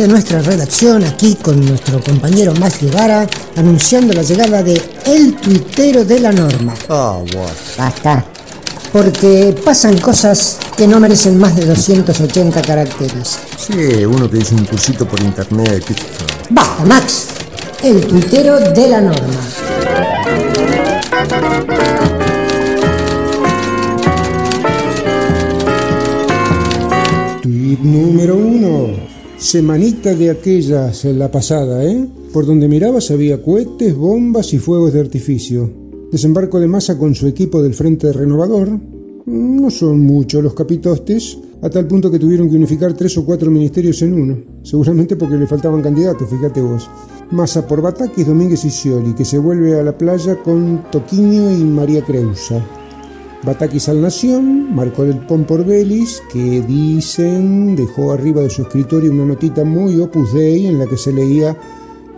Desde nuestra redacción, aquí con nuestro compañero Max Guevara, anunciando la llegada de El Tuitero de la Norma. Ah, bueno. Basta. Porque pasan cosas que no merecen más de 280 caracteres. Sí, uno que hizo un cursito por internet. Basta, Max. El Tuitero de la Norma. Semanita de aquellas, la pasada, ¿eh? Por donde mirabas había cohetes, bombas y fuegos de artificio. Desembarco de masa con su equipo del Frente Renovador. No son muchos los capitostes, a tal punto que tuvieron que unificar tres o cuatro ministerios en uno. Seguramente porque le faltaban candidatos, fíjate vos. Masa por Batakis, Domínguez y Scioli, que se vuelve a la playa con Toquinho y María Creusa. Batakis al Nación, marcó del Pon por Belis, que dicen dejó arriba de su escritorio una notita muy opus dei en la que se leía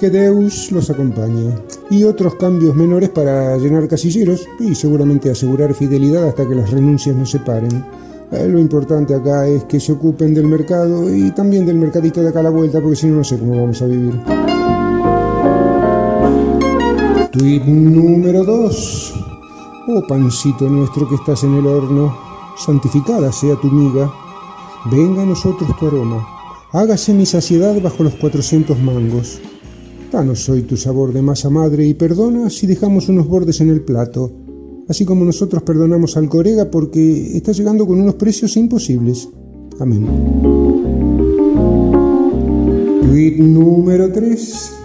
que Deus los acompañe. Y otros cambios menores para llenar casilleros y seguramente asegurar fidelidad hasta que las renuncias no se paren. Eh, Lo importante acá es que se ocupen del mercado y también del mercadito de acá a la vuelta, porque si no, no sé cómo vamos a vivir. Tweet número 2. Oh pancito nuestro que estás en el horno, santificada sea tu miga. Venga a nosotros tu aroma. Hágase mi saciedad bajo los 400 mangos. Danos hoy tu sabor de masa madre y perdona si dejamos unos bordes en el plato, así como nosotros perdonamos al corega porque está llegando con unos precios imposibles. Amén. Tweet número 3.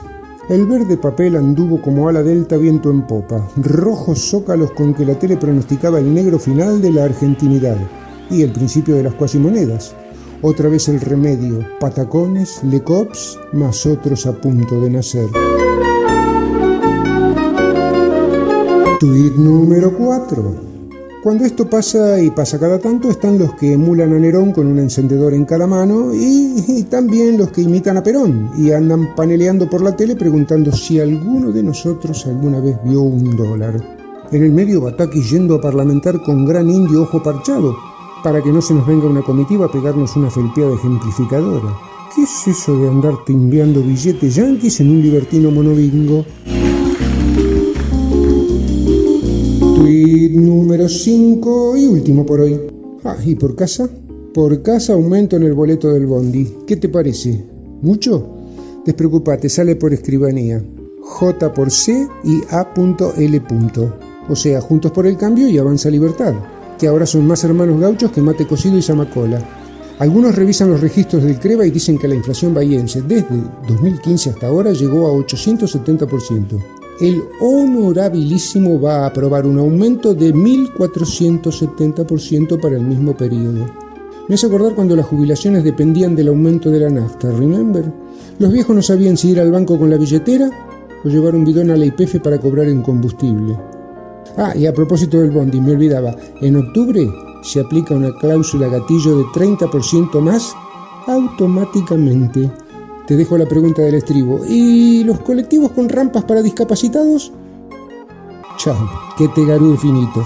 El verde papel anduvo como ala delta viento en popa, rojos zócalos con que la tele pronosticaba el negro final de la argentinidad y el principio de las cuasimonedas. Otra vez el remedio, patacones, lecops, más otros a punto de nacer. Tweet número 4. Cuando esto pasa y pasa cada tanto, están los que emulan a Nerón con un encendedor en cada mano y, también los que imitan a Perón y andan paneleando por la tele preguntando si alguno de nosotros alguna vez vio un dólar. En el medio Bataki yendo a parlamentar con gran indio ojo parchado para que no se nos venga una comitiva a pegarnos una felpeada ejemplificadora. ¿Qué es eso de andar timbeando billetes yanquis en un libertino monobingo? Tweet número 5 y último por hoy. Ah, ¿y por casa? Por casa aumento en el boleto del bondi. ¿Qué te parece? ¿Mucho? Despreocupate, sale por escribanía. J por C y A.L. O sea, juntos por el cambio y avanza libertad, que ahora son más hermanos gauchos que mate cocido y zamacola. Algunos revisan los registros del CREVA y dicen que la inflación bahiense desde 2015 hasta ahora llegó a 870%. El honorabilísimo va a aprobar un aumento de 1.470% para el mismo periodo. Me hace acordar cuando las jubilaciones dependían del aumento de la nafta, ¿remember? Los viejos no sabían si ir al banco con la billetera o llevar un bidón a la IPF para cobrar en combustible. Ah, y a propósito del bondi, me olvidaba, en octubre se aplica una cláusula gatillo de 30% más automáticamente. Te dejo la pregunta del estribo. ¿Y los colectivos con rampas para discapacitados? Chao, que te garú infinito.